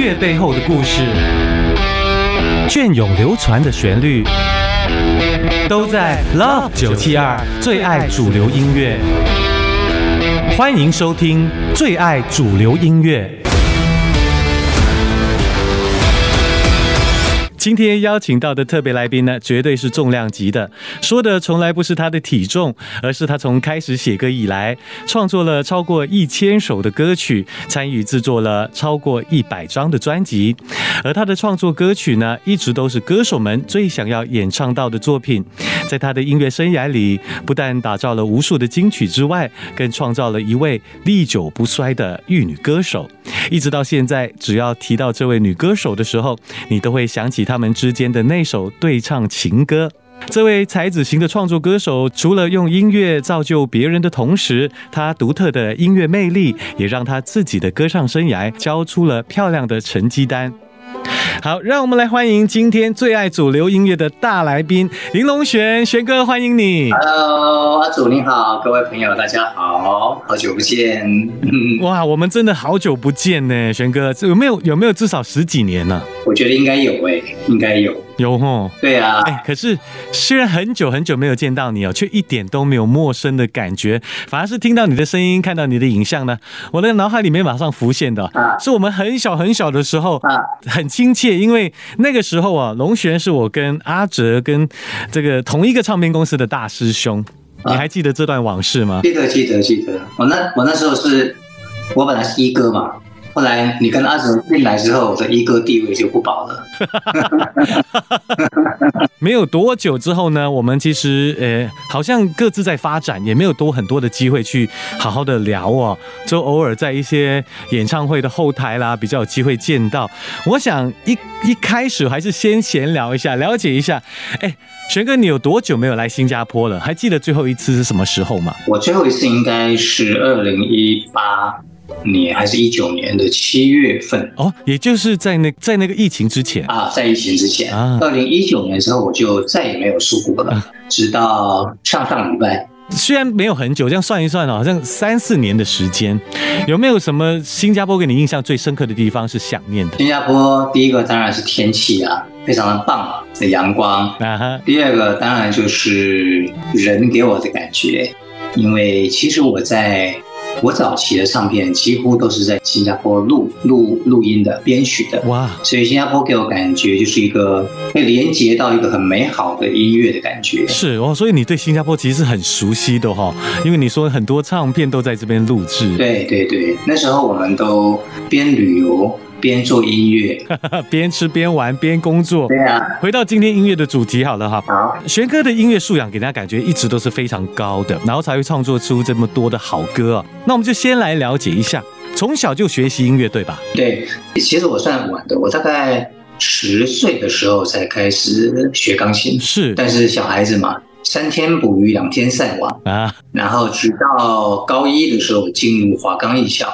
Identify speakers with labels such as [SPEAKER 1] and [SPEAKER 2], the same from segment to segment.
[SPEAKER 1] 乐背后的故事，隽永流传的旋律，都在 Love 九七二最爱主流音乐。欢迎收听最爱主流音乐。今天邀请到的特别来宾呢，绝对是重量级的。说的从来不是他的体重，而是他从开始写歌以来，创作了超过一千首的歌曲，参与制作了超过一百张的专辑。而他的创作歌曲呢，一直都是歌手们最想要演唱到的作品。在他的音乐生涯里，不但打造了无数的金曲之外，更创造了一位历久不衰的玉女歌手。一直到现在，只要提到这位女歌手的时候，你都会想起。他们之间的那首对唱情歌，这位才子型的创作歌手，除了用音乐造就别人的同时，他独特的音乐魅力也让他自己的歌唱生涯交出了漂亮的成绩单。好，让我们来欢迎今天最爱主流音乐的大来宾林龙璇，璇哥，欢迎你。
[SPEAKER 2] Hello，阿祖你好，各位朋友大家好，好久不见。
[SPEAKER 1] 哇，我们真的好久不见呢，璇哥，有没有有没有至少十几年呢？
[SPEAKER 2] 我觉得应该有诶，应该有。
[SPEAKER 1] 有吼，
[SPEAKER 2] 对啊，
[SPEAKER 1] 哎，可是虽然很久很久没有见到你哦，却一点都没有陌生的感觉，反而是听到你的声音，看到你的影像呢，我的脑海里面马上浮现的。啊，是我们很小很小的时候啊，很亲切，因为那个时候啊，龙璇是我跟阿哲跟这个同一个唱片公司的大师兄，你还记得这段往事吗？
[SPEAKER 2] 记得记得记得，我那我那时候是我本来是一哥嘛。后来你跟阿哲进来之后，我的一哥地位就不保了。
[SPEAKER 1] 没有多久之后呢，我们其实呃好像各自在发展，也没有多很多的机会去好好的聊哦，就偶尔在一些演唱会的后台啦，比较有机会见到。我想一一开始还是先闲聊一下，了解一下。哎，玄哥，你有多久没有来新加坡了？还记得最后一次是什么时候吗？
[SPEAKER 2] 我最后一次应该是二零一八。年还是一九年的七月份
[SPEAKER 1] 哦，也就是在那在那个疫情之前
[SPEAKER 2] 啊，在疫情之前啊，二零一九年之后我就再也没有出国了，直到上上礼拜。
[SPEAKER 1] 虽然没有很久，这样算一算好像三四年的时间。有没有什么新加坡给你印象最深刻的地方是想念的？
[SPEAKER 2] 新加坡第一个当然是天气啊，非常的棒的阳光啊哈。第二个当然就是人给我的感觉，因为其实我在。我早期的唱片几乎都是在新加坡录录录音的、编曲的，哇！所以新加坡给我感觉就是一个被连接到一个很美好的音乐的感觉。
[SPEAKER 1] 是哦，所以你对新加坡其实是很熟悉的哈，因为你说很多唱片都在这边录制。
[SPEAKER 2] 对对对，那时候我们都边旅游。边做音乐，
[SPEAKER 1] 边吃边玩边工作。
[SPEAKER 2] 对啊，
[SPEAKER 1] 回到今天音乐的主题好了哈。
[SPEAKER 2] 好，
[SPEAKER 1] 玄哥的音乐素养给大家感觉一直都是非常高的，然后才会创作出这么多的好歌。那我们就先来了解一下，从小就学习音乐对吧？
[SPEAKER 2] 对，其实我算晚的，我大概十岁的时候才开始学钢琴。
[SPEAKER 1] 是，
[SPEAKER 2] 但是小孩子嘛，三天捕鱼两天晒网啊。然后直到高一的时候进入华冈艺校，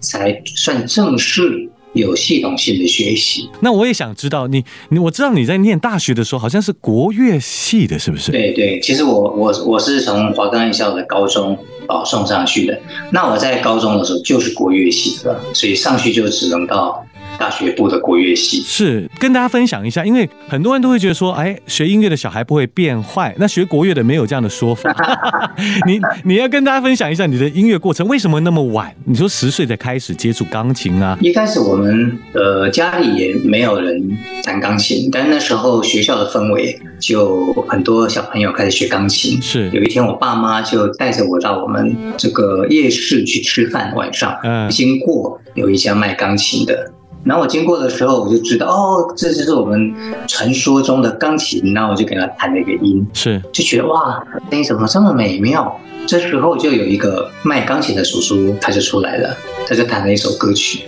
[SPEAKER 2] 才算正式。有系统性的学习，
[SPEAKER 1] 那我也想知道你，你我知道你在念大学的时候好像是国乐系的，是不是？
[SPEAKER 2] 对对，其实我我我是从华冈艺校的高中保送上去的，那我在高中的时候就是国乐系的，所以上去就只能到。大学部的国乐系
[SPEAKER 1] 是跟大家分享一下，因为很多人都会觉得说，哎，学音乐的小孩不会变坏。那学国乐的没有这样的说法。你你要跟大家分享一下你的音乐过程，为什么那么晚？你说十岁才开始接触钢琴啊？
[SPEAKER 2] 一开始我们呃家里也没有人弹钢琴，但那时候学校的氛围就很多小朋友开始学钢琴。
[SPEAKER 1] 是
[SPEAKER 2] 有一天我爸妈就带着我到我们这个夜市去吃饭，晚上嗯经过有一家卖钢琴的。然后我经过的时候，我就知道哦，这就是我们传说中的钢琴。然后我就给他弹了一个音，
[SPEAKER 1] 是
[SPEAKER 2] 就觉得哇，声音怎么这么美妙？这时候就有一个卖钢琴的叔叔，他就出来了，他就弹了一首歌曲。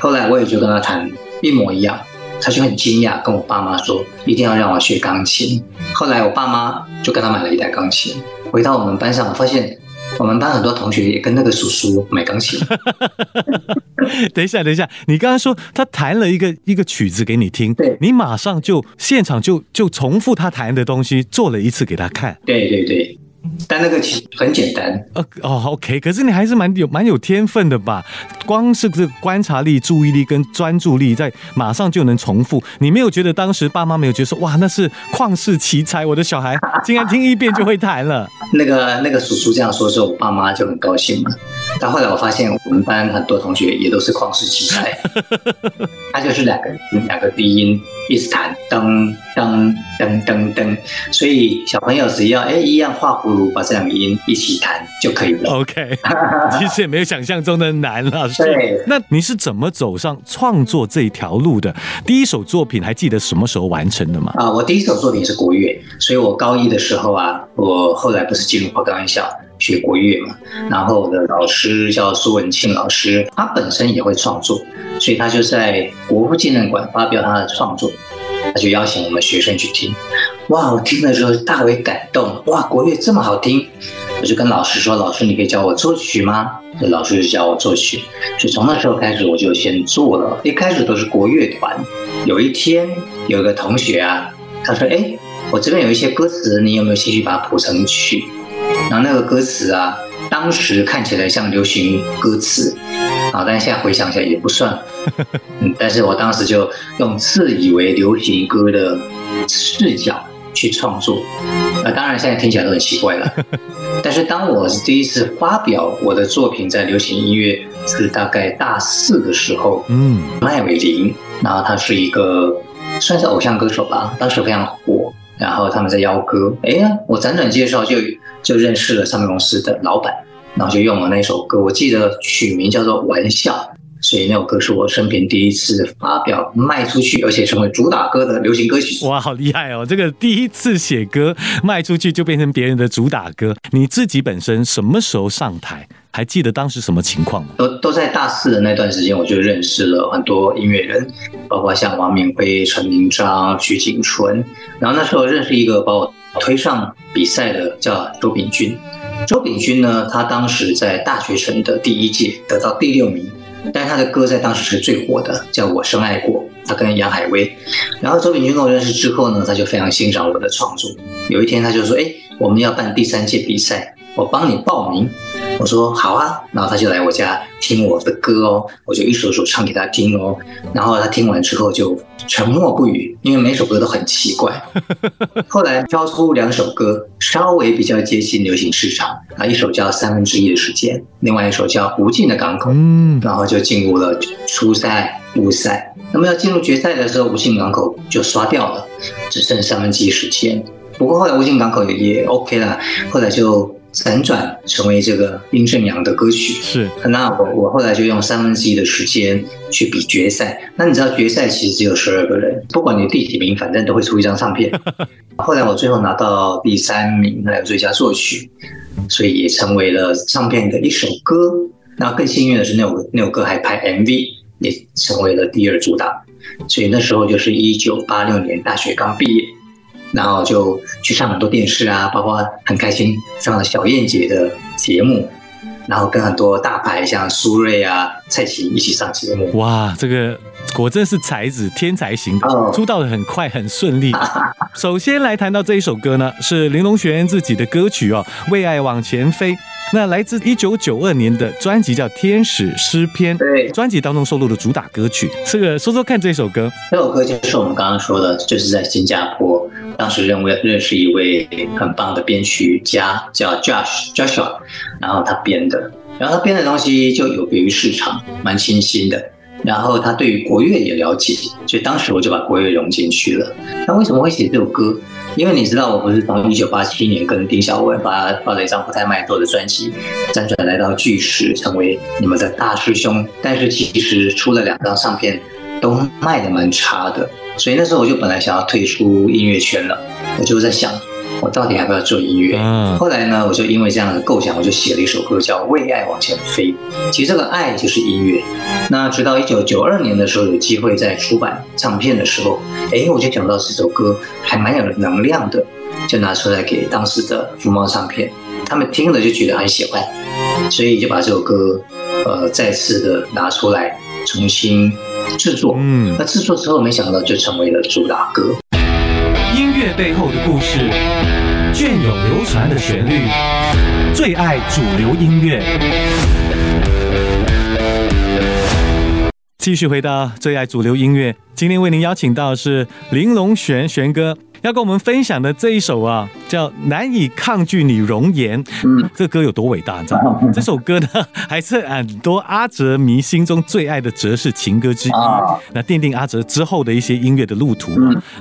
[SPEAKER 2] 后来我也就跟他弹一模一样，他就很惊讶，跟我爸妈说一定要让我学钢琴。后来我爸妈就跟他买了一台钢琴，回到我们班上，我发现。我们班很多同学也跟那个叔叔买钢琴。
[SPEAKER 1] 等一下，等一下，你刚刚说他弹了一个一个曲子给你听，
[SPEAKER 2] 对，
[SPEAKER 1] 你马上就现场就就重复他弹的东西做了一次给他看。
[SPEAKER 2] 对对对，但那个其实很简单。
[SPEAKER 1] 呃哦，OK，可是你还是蛮有蛮有天分的吧？光是这个观察力、注意力跟专注力，在马上就能重复。你没有觉得当时爸妈没有觉得说哇，那是旷世奇才，我的小孩竟然听一遍就会弹了？
[SPEAKER 2] 那个那个叔叔这样说之后，我爸妈就很高兴嘛。但后来我发现，我们班很多同学也都是旷世奇才。他就是两个两个低音一直弹，噔噔噔噔噔，所以小朋友只要哎一样画葫芦，把这两个音一起弹就可以了。
[SPEAKER 1] OK，其实也没有想象中的难了。
[SPEAKER 2] 对，
[SPEAKER 1] 那你是怎么走上创作这一条路的？第一首作品还记得什么时候完成的吗？
[SPEAKER 2] 啊，我第一首作品是国乐，所以我高一的时候啊，我后来不是进入华冈艺校。学国乐嘛，然后我的老师叫苏文庆老师，他本身也会创作，所以他就在国父纪念馆发表他的创作，他就邀请我们学生去听。哇，我听了之后大为感动，哇，国乐这么好听，我就跟老师说：“老师，你可以教我作曲吗？”老师就教我作曲，所以从那时候开始我就先做了。一开始都是国乐团。有一天有个同学啊，他说：“哎，我这边有一些歌词，你有没有兴趣把它谱成曲？”然后那个歌词啊，当时看起来像流行歌词，啊，但是现在回想起来也不算，嗯，但是我当时就用自以为流行歌的视角去创作，那当然现在听起来都很奇怪了，但是当我第一次发表我的作品在流行音乐是大概大四的时候，嗯，麦伟林，然后他是一个算是偶像歌手吧，当时非常火。然后他们在邀歌，哎呀，我辗转介绍就就认识了唱片公司的老板，然后就用了那首歌，我记得曲名叫做《玩笑》，所以那首歌是我生平第一次发表卖出去，而且成为主打歌的流行歌曲。
[SPEAKER 1] 哇，好厉害哦！这个第一次写歌卖出去就变成别人的主打歌，你自己本身什么时候上台？还记得当时什么情况吗？
[SPEAKER 2] 都都在大四的那段时间，我就认识了很多音乐人，包括像王明辉、陈明章、徐景纯。然后那时候认识一个把我推上比赛的，叫周炳军。周炳军呢，他当时在大学城的第一届得到第六名，但他的歌在当时是最火的，叫我深爱过。他跟杨海威。然后周炳军跟我认识之后呢，他就非常欣赏我的创作。有一天他就说：“哎，我们要办第三届比赛，我帮你报名。”我说好啊，然后他就来我家听我的歌哦，我就一首首唱给他听哦，然后他听完之后就沉默不语，因为每首歌都很奇怪。后来挑出两首歌，稍微比较接近流行市场啊，一首叫三分之一的时间，另外一首叫无尽的港口，嗯，然后就进入了初赛、复赛。那么要进入决赛的时候，无尽港口就刷掉了，只剩三分之一时间。不过后来无尽港口也也 OK 了，后来就。辗转成为这个殷正阳的歌曲
[SPEAKER 1] 是，
[SPEAKER 2] 那我我后来就用三分之一的时间去比决赛。那你知道决赛其实只有十二个人，不管你第几名，反正都会出一张唱片。后来我最后拿到第三名，还有最佳作曲，所以也成为了唱片的一首歌。那更幸运的是，那首那首歌还拍 MV，也成为了第二主打。所以那时候就是一九八六年大学刚毕业。然后就去上很多电视啊，包括很开心上了小燕姐的节目，然后跟很多大牌像苏芮啊、蔡琴一起上节目。
[SPEAKER 1] 哇，这个果真是才子天才型的，出道的很快很顺利。首先来谈到这一首歌呢，是林隆璇自己的歌曲哦，《为爱往前飞》。那来自一九九二年的专辑叫《天使诗篇》，
[SPEAKER 2] 对，
[SPEAKER 1] 专辑当中收录的主打歌曲。这个说说看，这首歌，
[SPEAKER 2] 这首歌就是我们刚刚说的，就是在新加坡，当时认为认识一位很棒的编曲家，叫 Josh Joshua，然后他编的，然后他编的东西就有别于市场，蛮清新的。然后他对于国乐也了解，所以当时我就把国乐融进去了。那为什么会写这首歌？因为你知道，我不是从一九八七年跟丁小文发发了一张不太卖座的专辑，辗转来到巨石，成为你们的大师兄。但是其实出了两张唱片，都卖的蛮差的。所以那时候我就本来想要退出音乐圈了，我就在想。我到底要不要做音乐？后来呢，我就因为这样的构想，我就写了一首歌，叫《为爱往前飞》。其实这个爱就是音乐。那直到一九九二年的时候，有机会在出版唱片的时候，哎，我就想到这首歌还蛮有能量的，就拿出来给当时的福茂唱片，他们听了就觉得很喜欢，所以就把这首歌，呃，再次的拿出来重新制作。嗯，那制作之后，没想到就成为了主打歌。
[SPEAKER 1] 音乐背后的故事。隽永流传的旋律，最爱主流音乐。继续回到最爱主流音乐，今天为您邀请到是玲珑璇璇哥。要跟我们分享的这一首啊，叫《难以抗拒你容颜》。嗯，这歌有多伟大，你知道吗？这首歌呢，还是很多阿哲迷心中最爱的哲式情歌之一。那奠定阿哲之后的一些音乐的路途。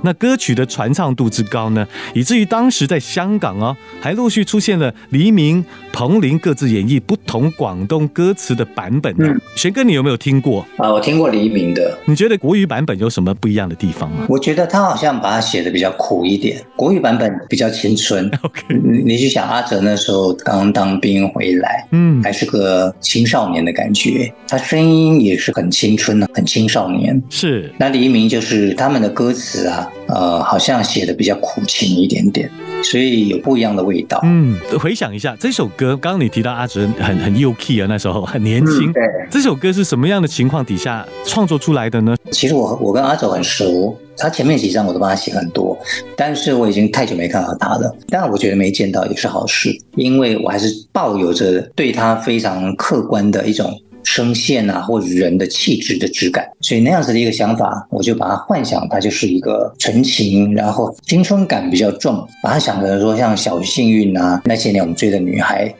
[SPEAKER 1] 那歌曲的传唱度之高呢，以至于当时在香港哦，还陆续出现了黎明、彭羚各自演绎不同广东歌词的版本。嗯，玄哥，你有没有听过？
[SPEAKER 2] 啊，我听过黎明的。
[SPEAKER 1] 你觉得国语版本有什么不一样的地方吗？
[SPEAKER 2] 我觉得他好像把它写的比较。苦一点，国语版本比较青春。
[SPEAKER 1] OK，
[SPEAKER 2] 你去想阿哲那时候刚当兵回来，嗯，还是个青少年的感觉，他声音也是很青春的，很青少年。
[SPEAKER 1] 是，
[SPEAKER 2] 那黎明就是他们的歌词啊，呃，好像写的比较苦情一点点。所以有不一样的味道。
[SPEAKER 1] 嗯，回想一下这首歌，刚刚你提到阿哲很很幼 key 啊，那时候很年轻。
[SPEAKER 2] 对，
[SPEAKER 1] 这首歌是什么样的情况底下创作出来的呢？
[SPEAKER 2] 其实我我跟阿哲很熟，他前面几张我都帮他写很多，但是我已经太久没看到他了。但我觉得没见到也是好事，因为我还是抱有着对他非常客观的一种。声线呐，或者人的气质的质感，所以那样子的一个想法，我就把它幻想，它就是一个纯情，然后青春感比较重，把它想成说像小幸运啊，那些年我们追的女孩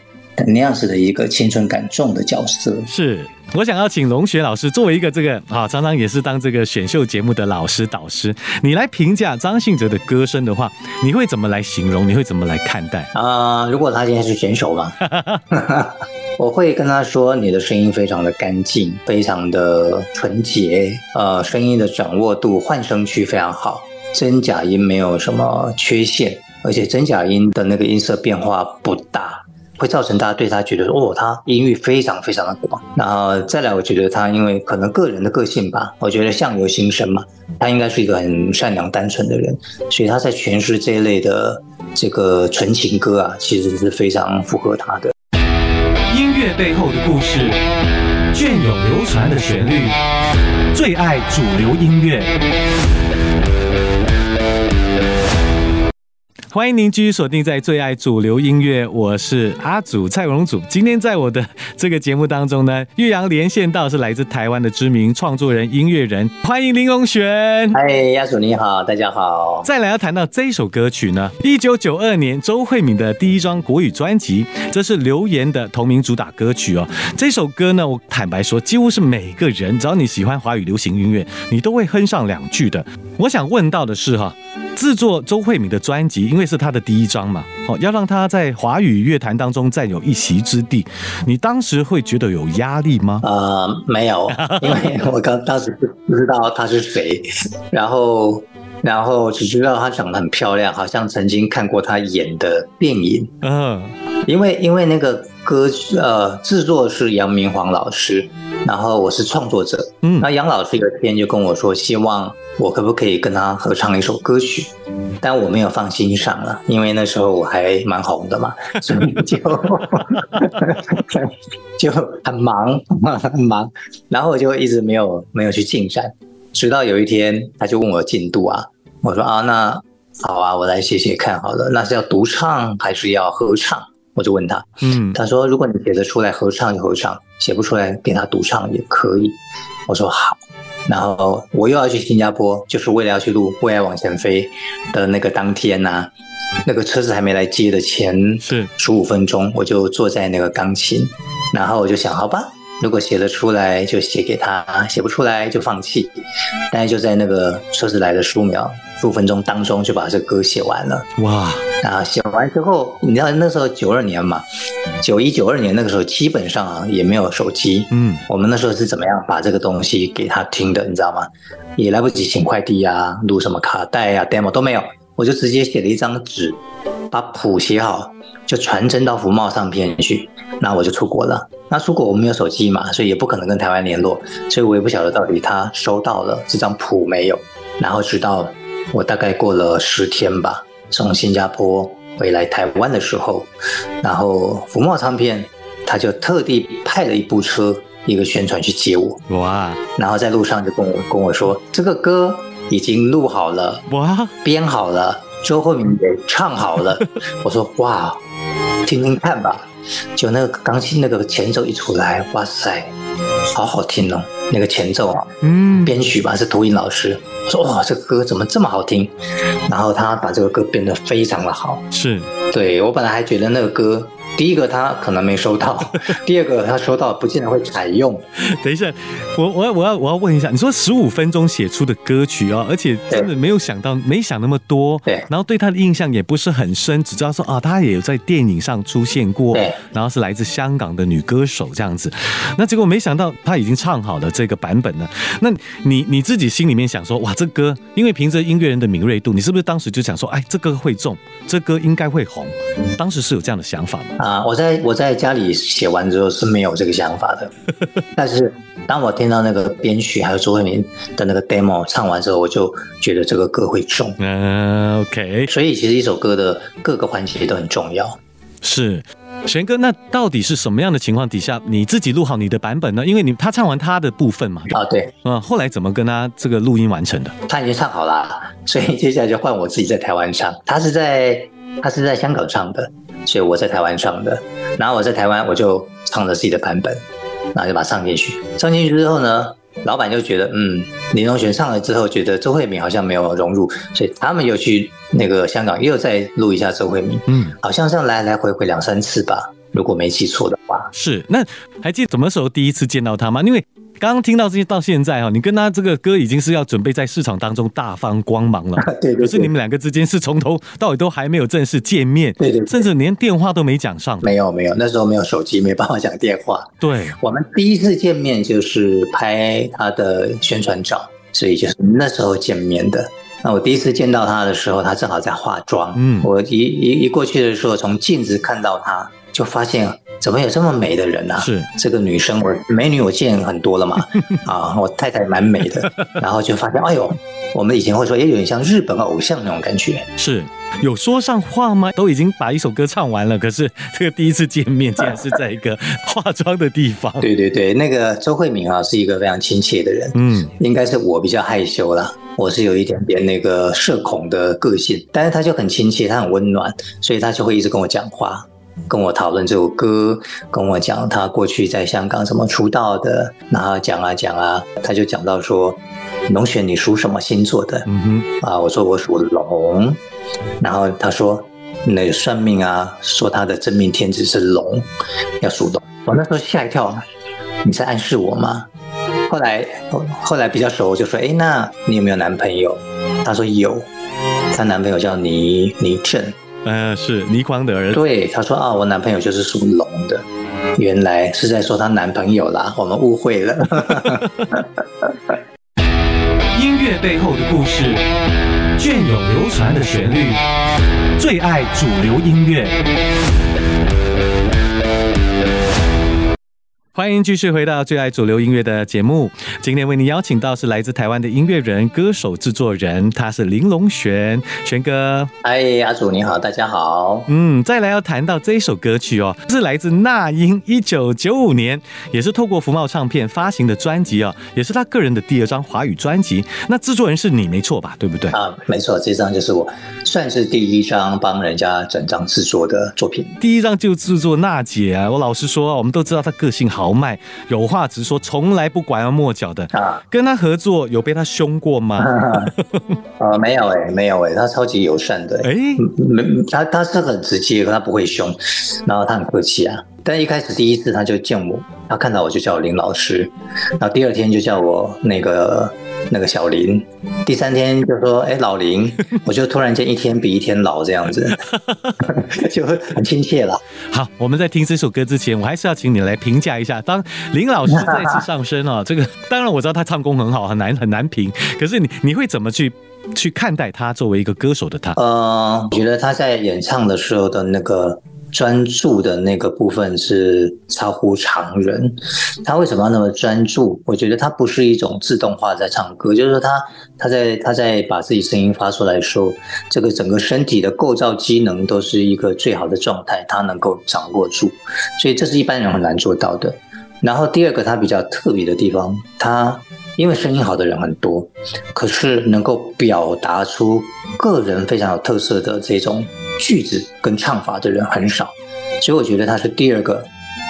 [SPEAKER 2] 那样子的一个青春感重的角色。
[SPEAKER 1] 是我想要请龙雪老师作为一个这个啊，常常也是当这个选秀节目的老师导师，你来评价张信哲的歌声的话，你会怎么来形容？你会怎么来看待？
[SPEAKER 2] 啊，如果他今天是选手嘛？我会跟他说：“你的声音非常的干净，非常的纯洁，呃，声音的掌握度、换声区非常好，真假音没有什么缺陷，而且真假音的那个音色变化不大，会造成大家对他觉得哦，他音域非常非常的广。然后再来，我觉得他因为可能个人的个性吧，我觉得相由心生嘛，他应该是一个很善良单纯的人，所以他在诠释这一类的这个纯情歌啊，其实是非常符合他的。”
[SPEAKER 1] 音乐背后的故事，隽永流传的旋律，最爱主流音乐。欢迎您继续锁定在最爱主流音乐，我是阿祖蔡荣祖。今天在我的这个节目当中呢，岳阳连线到是来自台湾的知名创作人、音乐人，欢迎林荣璇。
[SPEAKER 2] 嗨，阿祖你好，大家好。
[SPEAKER 1] 再来要谈到这一首歌曲呢，一九九二年周慧敏的第一张国语专辑，这是留言的同名主打歌曲哦。这首歌呢，我坦白说，几乎是每个人，只要你喜欢华语流行音乐，你都会哼上两句的。我想问到的是哈。制作周慧敏的专辑，因为是她的第一张嘛，哦，要让她在华语乐坛当中占有一席之地，你当时会觉得有压力吗？
[SPEAKER 2] 呃，没有，因为我刚当时不不知道她是谁，然后然后只知道她长得很漂亮，好像曾经看过她演的电影。嗯，因为因为那个歌呃制作是杨明煌老师，然后我是创作者。嗯，那杨老师有一天就跟我说，希望。我可不可以跟他合唱一首歌曲？但我没有放心上了，因为那时候我还蛮红的嘛，所以就就很忙，很忙。然后我就一直没有没有去进展，直到有一天他就问我进度啊，我说啊，那好啊，我来写写看好了，那是要独唱还是要合唱？我就问他，嗯，他说如果你写得出来合唱就合唱，写不出来给他独唱也可以。我说好。然后我又要去新加坡，就是为了要去录《为爱往前飞》的那个当天呐，那个车子还没来接的前
[SPEAKER 1] 是
[SPEAKER 2] 十五分钟，我就坐在那个钢琴，然后我就想，好吧。如果写得出来就写给他，写不出来就放弃。但是就在那个车子来的数秒、数分钟当中，就把这歌写完了。哇！啊，写完之后，你知道那时候九二年嘛，九一九二年那个时候基本上啊也没有手机。嗯，我们那时候是怎么样把这个东西给他听的？你知道吗？也来不及请快递啊，录什么卡带啊、demo 都没有，我就直接写了一张纸，把谱写好。就传真到福茂唱片去，那我就出国了。那出国我没有手机嘛，所以也不可能跟台湾联络，所以我也不晓得到底他收到了这张谱没有。然后直到我大概过了十天吧，从新加坡回来台湾的时候，然后福茂唱片他就特地派了一部车，一个宣传去接我。哇！然后在路上就跟我跟我说，这个歌已经录好了，哇，编好了。周慧敏也唱好了。我说哇，听听看吧。就那个钢琴那个前奏一出来，哇塞，好好听哦！那个前奏啊，嗯，编曲吧是涂影老师。我说哇，这个歌怎么这么好听？然后他把这个歌编得非常的好。
[SPEAKER 1] 是，
[SPEAKER 2] 对我本来还觉得那个歌。第一个他可能没收到，第二个他收到不见得会采用。
[SPEAKER 1] 等一下，我我我要我要问一下，你说十五分钟写出的歌曲啊，而且真的没有想到，没想那么多，
[SPEAKER 2] 对，
[SPEAKER 1] 然后对他的印象也不是很深，只知道说啊，他也有在电影上出现过，
[SPEAKER 2] 对，
[SPEAKER 1] 然后是来自香港的女歌手这样子，那结果没想到他已经唱好了这个版本了。那你你自己心里面想说，哇，这歌，因为凭着音乐人的敏锐度，你是不是当时就想说，哎，这歌会中，这歌应该会红？当时是有这样的想法吗？
[SPEAKER 2] 啊，我在我在家里写完之后是没有这个想法的，但是当我听到那个编曲还有周慧敏的那个 demo 唱完之后，我就觉得这个歌会中。
[SPEAKER 1] 嗯，OK。
[SPEAKER 2] 所以其实一首歌的各个环节都很重要。
[SPEAKER 1] 是，玄哥，那到底是什么样的情况底下你自己录好你的版本呢？因为你他唱完他的部分嘛。
[SPEAKER 2] 啊，对。
[SPEAKER 1] 嗯，后来怎么跟他这个录音完成的？
[SPEAKER 2] 他已经唱好了，所以接下来就换我自己在台湾唱。他是在他是在香港唱的。所以我在台湾唱的，然后我在台湾我就唱了自己的版本，然后就把它唱进去。唱进去之后呢，老板就觉得，嗯，林荣璇唱了之后，觉得周慧敏好像没有融入，所以他们又去那个香港又再录一下周慧敏。嗯，好像这样来来回回两三次吧，如果没记错的话。
[SPEAKER 1] 是，那还记得什么时候第一次见到他吗？因为。刚刚听到这些到现在哈，你跟他这个歌已经是要准备在市场当中大放光芒了。
[SPEAKER 2] 对，
[SPEAKER 1] 可是你们两个之间是从头到尾都还没有正式见面。
[SPEAKER 2] 对对，
[SPEAKER 1] 甚至连电话都没讲上。
[SPEAKER 2] 没有没有，那时候没有手机，没办法讲电话。
[SPEAKER 1] 对，
[SPEAKER 2] 我们第一次见面就是拍他的宣传照，所以就是那时候见面的。那我第一次见到他的时候，他正好在化妆。嗯，我一一一过去的时候，从镜子看到他。就发现怎么有这么美的人呢？
[SPEAKER 1] 是
[SPEAKER 2] 这个女生，我美女我见很多了嘛，啊，我太太蛮美的，然后就发现，哎呦，我们以前会说，也有点像日本偶像那种感觉。
[SPEAKER 1] 是有说上话吗？都已经把一首歌唱完了，可是这个第一次见面竟然是在一个化妆的地方。
[SPEAKER 2] 对对对，那个周慧敏啊，是一个非常亲切的人。嗯，应该是我比较害羞啦，我是有一点点那个社恐的个性，但是他就很亲切，他很温暖，所以他就会一直跟我讲话。跟我讨论这首歌，跟我讲他过去在香港怎么出道的，然后讲啊讲啊，他就讲到说，龙雪你属什么星座的？嗯哼，啊，我说我属龙，然后他说那算命啊，说他的真命天子是龙，要属龙。我那时候吓一跳，你在暗示我吗？后来后来比较熟，我就说，哎，那你有没有男朋友？他说有，她男朋友叫倪倪震。
[SPEAKER 1] 呃，是倪匡的儿子。
[SPEAKER 2] 对，他说啊，我男朋友就是属龙的，原来是在说她男朋友啦，我们误会了。
[SPEAKER 1] 音乐背后的故事，隽永流传的旋律，最爱主流音乐。欢迎继续回到最爱主流音乐的节目。今天为您邀请到是来自台湾的音乐人、歌手、制作人，他是林龙璇，璇哥。
[SPEAKER 2] 嗨，阿祖你好，大家好。
[SPEAKER 1] 嗯，再来要谈到这一首歌曲哦，是来自那英，一九九五年，也是透过福茂唱片发行的专辑哦，也是他个人的第二张华语专辑。那制作人是你没错吧？对不对？
[SPEAKER 2] 啊，没错，这张就是我，算是第一张帮人家整张制作的作品。
[SPEAKER 1] 第一张就制作娜姐啊，我老实说，我们都知道她个性好。豪迈，有话直说，从来不拐弯抹角的啊。跟他合作有被他凶过吗？
[SPEAKER 2] 啊，没有哎，没有哎，他超级友善的哎，没他他是很直接，他不会凶，然后他很客气啊。但一开始第一次他就见我，他看到我就叫我林老师，然后第二天就叫我那个。那个小林，第三天就说：“哎，老林，我就突然间一天比一天老这样子，就很亲切了。”
[SPEAKER 1] 好，我们在听这首歌之前，我还是要请你来评价一下。当林老师再次上身哦，这个当然我知道他唱功很好，很难很难评。可是你你会怎么去去看待他作为一个歌手的他？
[SPEAKER 2] 呃，我觉得他在演唱的时候的那个。专注的那个部分是超乎常人。他为什么要那么专注？我觉得他不是一种自动化在唱歌，就是说他他在他在把自己声音发出来的时候，这个整个身体的构造机能都是一个最好的状态，他能够掌握住。所以这是一般人很难做到的。然后第二个他比较特别的地方，他。因为声音好的人很多，可是能够表达出个人非常有特色的这种句子跟唱法的人很少，所以我觉得他是第二个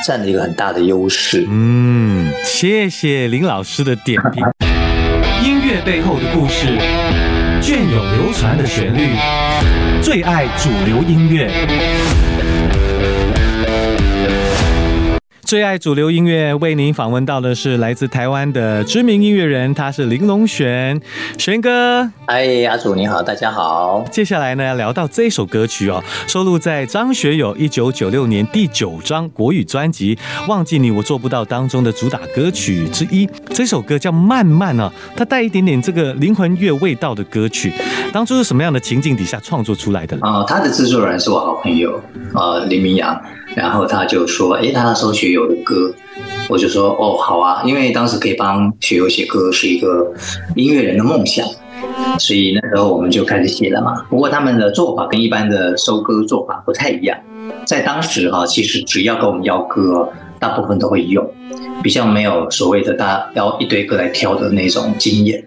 [SPEAKER 2] 占了一个很大的优势。
[SPEAKER 1] 嗯，谢谢林老师的点评。音乐背后的故事，隽永流传的旋律，最爱主流音乐。最爱主流音乐，为您访问到的是来自台湾的知名音乐人，他是林隆璇，璇哥。
[SPEAKER 2] 哎，阿祖你好，大家好。
[SPEAKER 1] 接下来呢，要聊到这首歌曲哦，收录在张学友一九九六年第九张国语专辑《忘记你我做不到》当中的主打歌曲之一。这首歌叫《慢慢》啊，它带一点点这个灵魂乐味道的歌曲。当初是什么样的情境底下创作出来的？
[SPEAKER 2] 啊，他的制作人是我好朋友呃，林明阳。然后他就说：“哎，他收学友的歌。”我就说：“哦，好啊，因为当时可以帮学友写歌是一个音乐人的梦想，所以那时候我们就开始写了嘛。不过他们的做法跟一般的收歌做法不太一样，在当时哈，其实只要跟我们要歌，大部分都会用，比较没有所谓的大要一堆歌来挑的那种经验。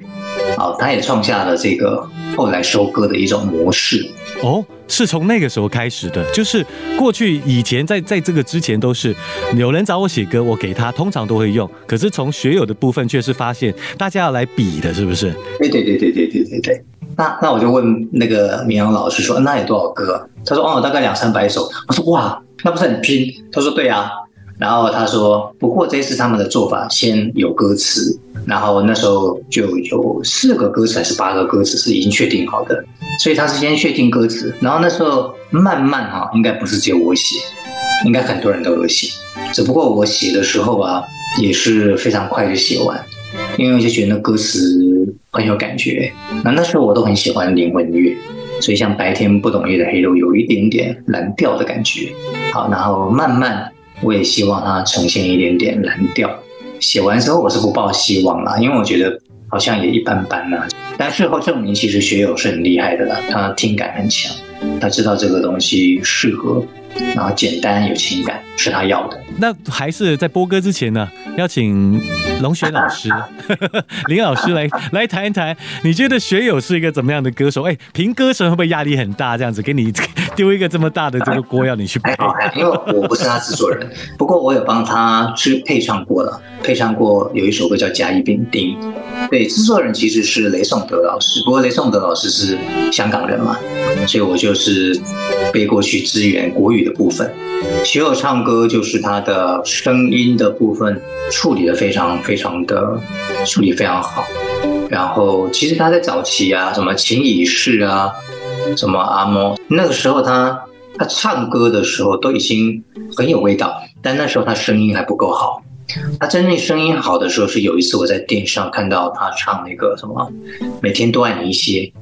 [SPEAKER 2] 好，他也创下了这个后来收割的一种模式。”
[SPEAKER 1] 哦，是从那个时候开始的，就是过去以前在在这个之前都是有人找我写歌，我给他通常都会用。可是从学友的部分却是发现大家要来比的，是不是？
[SPEAKER 2] 对对对对对对对对。那那我就问那个明阳老师说，那有多少歌？他说哦，大概两三百首。我说哇，那不是很拼？他说对啊。然后他说，不过这次他们的做法先有歌词，然后那时候就有四个歌词还是八个歌词是已经确定好的，所以他是先确定歌词，然后那时候慢慢哈，应该不是只有我写，应该很多人都有写，只不过我写的时候啊，也是非常快就写完，因为我就觉得那歌词很有感觉，那那时候我都很喜欢灵魂乐，所以像白天不懂夜的黑肉有一点点蓝调的感觉，好，然后慢慢。我也希望它呈现一点点蓝调。写完之后，我是不抱希望啦，因为我觉得好像也一般般呐。但事后证明，其实学友是很厉害的啦，他听感很强，他知道这个东西适合，然后简单有情感是他要的。
[SPEAKER 1] 那还是在播歌之前呢，邀请龙雪老师、林老师来来谈一谈，你觉得学友是一个怎么样的歌手？哎，评歌手会不会压力很大？这样子给你丢一个这么大的这个锅要你去背？
[SPEAKER 2] 因为我不是他制作人，不过我有帮他去配唱过了，配唱过有一首歌叫《甲乙丙丁》。对，制作人其实是雷颂德老师，不过雷颂德老师是香港人嘛，所以我就是背过去支援国语的部分。学友唱歌就是他的声音的部分处理的非常非常的处理非常好，然后其实他在早期啊，什么情已逝啊，什么阿嬷，那个时候他他唱歌的时候都已经很有味道，但那时候他声音还不够好。他真正声音好的时候是有一次我在电视上看到他唱那个什么每天都爱你一些，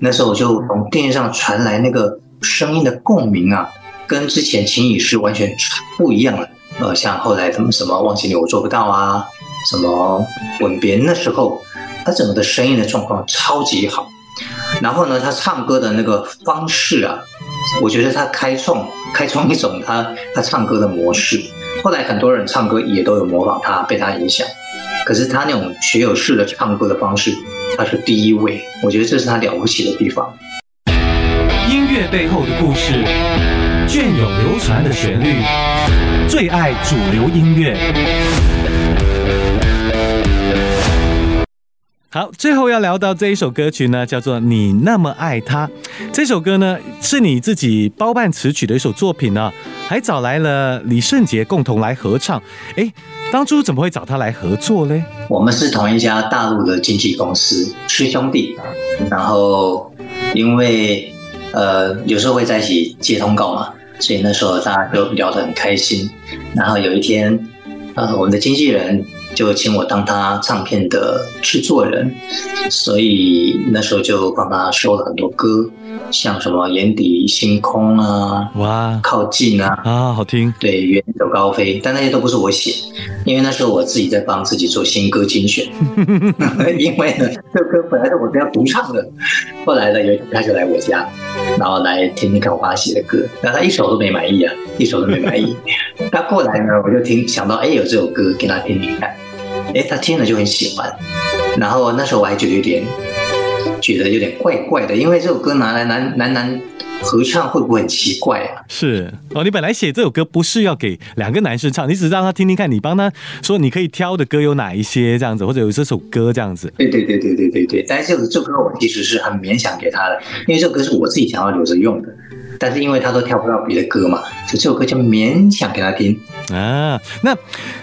[SPEAKER 2] 那时候我就从电视上传来那个声音的共鸣啊。跟之前情已是完全不一样了，呃，像后来什么什么忘记你我做不到啊，什么吻别那时候，他整个的声音的状况超级好，然后呢，他唱歌的那个方式啊，我觉得他开创开创一种他他唱歌的模式，后来很多人唱歌也都有模仿他，被他影响，可是他那种学有式的唱歌的方式，他是第一位，我觉得这是他了不起的地方。
[SPEAKER 1] 音乐背后的故事。隽永流传的旋律，最爱主流音乐。好，最后要聊到这一首歌曲呢，叫做《你那么爱他》。这首歌呢，是你自己包办词曲的一首作品呢，还找来了李圣杰共同来合唱。哎，当初怎么会找他来合作呢？
[SPEAKER 2] 我们是同一家大陆的经纪公司，师兄弟。然后因为呃，有时候会在一起接通告嘛。所以那时候大家都聊得很开心，然后有一天，呃，我们的经纪人就请我当他唱片的制作人，所以那时候就帮他收了很多歌。像什么眼底星空啊，哇，靠近啊，
[SPEAKER 1] 啊，好听。
[SPEAKER 2] 对，远走高飞，但那些都不是我写，因为那时候我自己在帮自己做新歌精选。因为呢，这歌本来是我要独唱的，后来呢，有一天他就来我家，然后来听听看我写的歌，那他一首都没满意啊，一首都没满意。他过来呢，我就听，想到哎，有这首歌给他听听看，哎，他听了就很喜欢。然后那时候我还觉得有点，觉得有点怪怪的，因为这首歌拿来男男男。合唱会不会很奇怪啊？
[SPEAKER 1] 是哦，你本来写这首歌不是要给两个男生唱，你只是让他听听看，你帮他说你可以挑的歌有哪一些这样子，或者有这首歌这样子。
[SPEAKER 2] 对对对对对对对。但是这这歌我其实是很勉强给他的，因为这首歌是我自己想要留着用的。但是因为他都跳不到别的歌嘛，所以这首歌就勉强给他听
[SPEAKER 1] 啊。那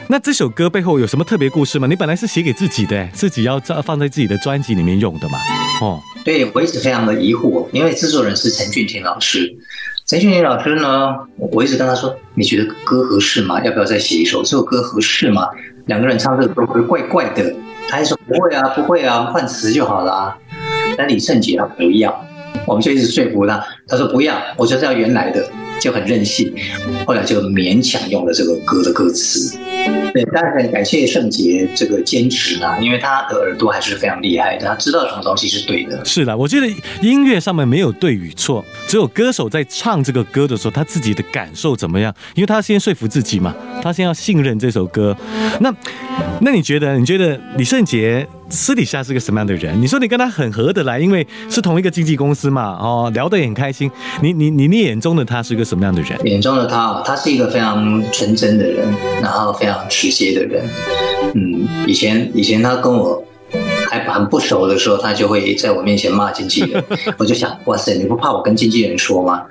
[SPEAKER 1] 那这首歌背后有什么特别故事吗？你本来是写给自己的，自己要放在自己的专辑里面用的嘛？
[SPEAKER 2] 哦，对我一直非常的疑惑，因为制作人是陈俊廷老师。陈俊廷老师呢，我一直跟他说，你觉得歌合适吗？要不要再写一首？这首歌合适吗？两个人唱这首歌会怪怪的。他还说不会啊，不会啊，换词就好了。啊但李圣杰他不要。我们就一直说服他，他说不要，我就是要原来的，就很任性。后来就勉强用了这个歌的歌词。对，当然感谢圣杰这个坚持啦，因为他的耳朵还是非常厉害的，他知道什么东西是对的。
[SPEAKER 1] 是的，我觉得音乐上面没有对与错，只有歌手在唱这个歌的时候，他自己的感受怎么样，因为他先说服自己嘛，他先要信任这首歌。那那你觉得？你觉得李圣杰？私底下是个什么样的人？你说你跟他很合得来，因为是同一个经纪公司嘛，哦，聊得也很开心。你你你你眼中的他是个什么样的人？
[SPEAKER 2] 眼中的他，他是一个非常纯真的人，然后非常直接的人。嗯，以前以前他跟我还蛮不熟的时候，他就会在我面前骂经纪人。我就想，哇塞，你不怕我跟经纪人说吗？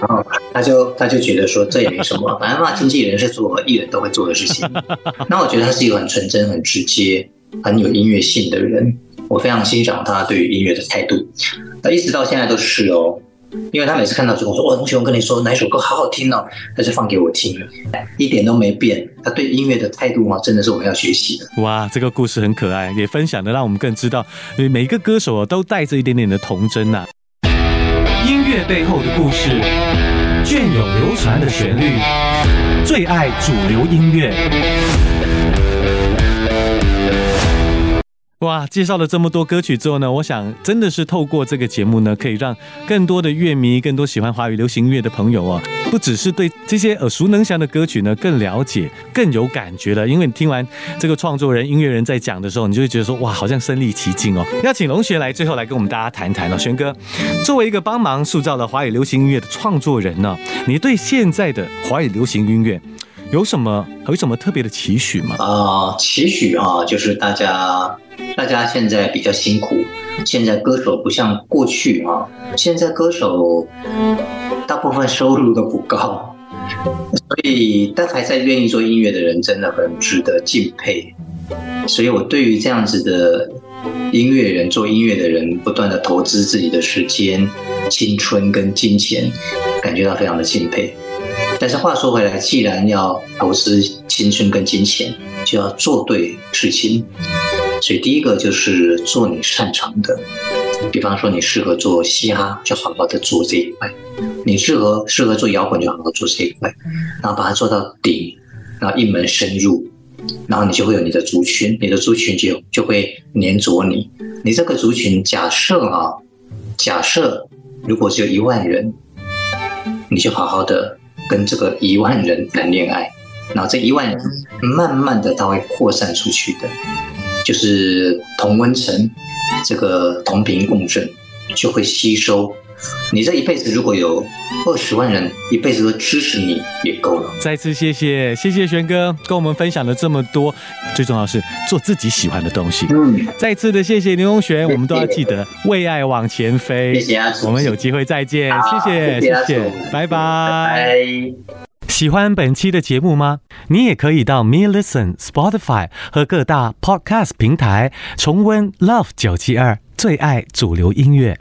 [SPEAKER 2] 然后他就他就觉得说这也没什么，反正骂经纪人是做艺人都会做的事情。那我觉得他是一个很纯真、很直接。很有音乐性的人，我非常欣赏他对于音乐的态度。那一直到现在都是哦，因为他每次看到之后说：“哇，同学，我跟你说哪首歌好好听哦。”他就放给我听，一点都没变。他对音乐的态度啊，真的是我们要学习的。
[SPEAKER 1] 哇，这个故事很可爱，也分享的让我们更知道，每一个歌手都带着一点点的童真呐。音乐背后的故事，隽永流传的旋律，最爱主流音乐。哇，介绍了这么多歌曲之后呢，我想真的是透过这个节目呢，可以让更多的乐迷、更多喜欢华语流行音乐的朋友哦，不只是对这些耳熟能详的歌曲呢更了解、更有感觉了。因为你听完这个创作人、音乐人在讲的时候，你就会觉得说，哇，好像身临其境哦。要请龙学来最后来跟我们大家谈谈哦，玄哥，作为一个帮忙塑造了华语流行音乐的创作人呢，你对现在的华语流行音乐有什么有什么特别的期许吗？
[SPEAKER 2] 啊，期许啊，就是大家。大家现在比较辛苦，现在歌手不像过去啊，现在歌手大部分收入都不高，所以但还在愿意做音乐的人真的很值得敬佩。所以我对于这样子的音乐人做音乐的人，不断的投资自己的时间、青春跟金钱，感觉到非常的敬佩。但是话说回来，既然要投资青春跟金钱，就要做对事情。所以第一个就是做你擅长的，比方说你适合做嘻哈，就好好的做这一块；你适合适合做摇滚，就好好做这一块，然后把它做到顶，然后一门深入，然后你就会有你的族群，你的族群就就会黏着你。你这个族群假设啊，假设如果只有一万人，你就好好的跟这个一万人谈恋爱，然后这一万人慢慢的它会扩散出去的。就是同温层，这个同频共振就会吸收。你这一辈子如果有二十万人一辈子都支持你，也够了。
[SPEAKER 1] 再次谢谢，谢谢玄哥跟我们分享了这么多，最重要是做自己喜欢的东西。嗯，再次的谢谢牛永璇，我们都要记得为爱往前飞。
[SPEAKER 2] 谢谢啊，
[SPEAKER 1] 我们有机会再见。谢谢，谢谢，拜
[SPEAKER 2] 拜。
[SPEAKER 1] 喜欢本期的节目吗？你也可以到 Me Listen、Spotify 和各大 Podcast 平台重温 Love 九七二最爱主流音乐。